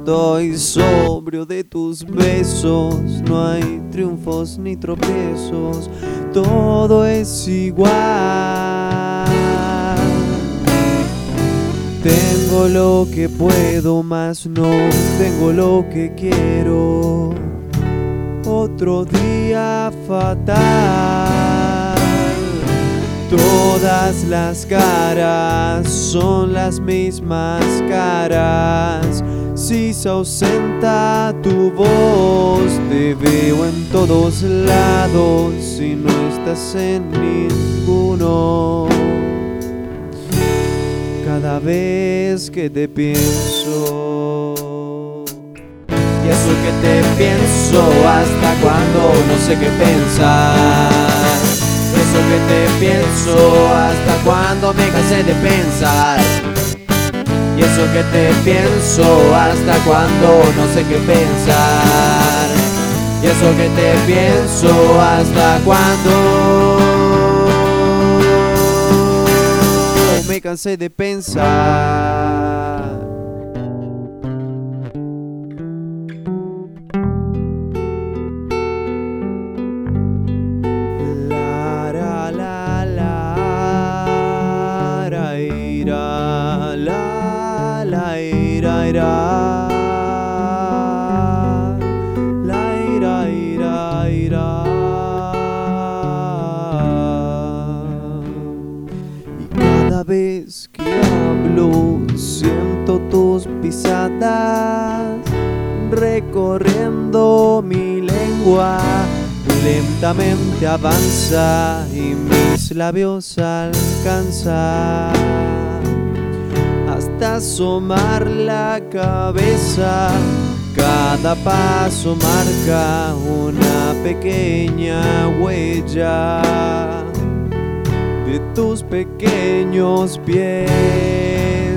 estoy sobrio de tus besos, no hay triunfos ni tropiezos, todo es igual. Tengo lo que puedo, más no tengo lo que quiero. Otro día fatal. Todas las caras son las mismas caras. Si se ausenta tu voz, te veo en todos lados si no estás en ninguno. Cada vez que te pienso. Y eso que te pienso hasta cuando no sé qué pensar. Eso que te pienso hasta cuando me cansé de pensar. Y eso que te pienso hasta cuando no sé qué pensar. Y eso que te pienso hasta cuando me cansé de pensar. Ira. La, ira, ira, ira. Y cada vez que hablo siento tus pisadas recorriendo mi lengua. Lentamente avanza y mis labios alcanzan asomar la cabeza. Cada paso marca una pequeña huella de tus pequeños pies.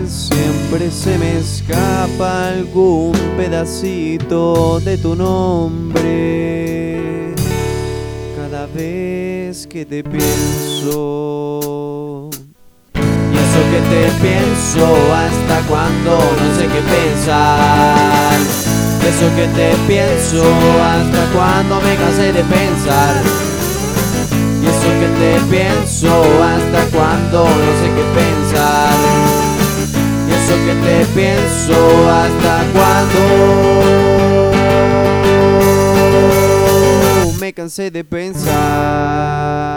Siempre se me escapa algún pedacito de tu nombre. Cada vez que te pienso. Te pienso hasta cuando no sé qué pensar. Eso que te pienso hasta cuando me cansé de pensar. Y eso que te pienso hasta cuando no sé qué pensar. Y eso que te pienso hasta cuando me cansé de pensar.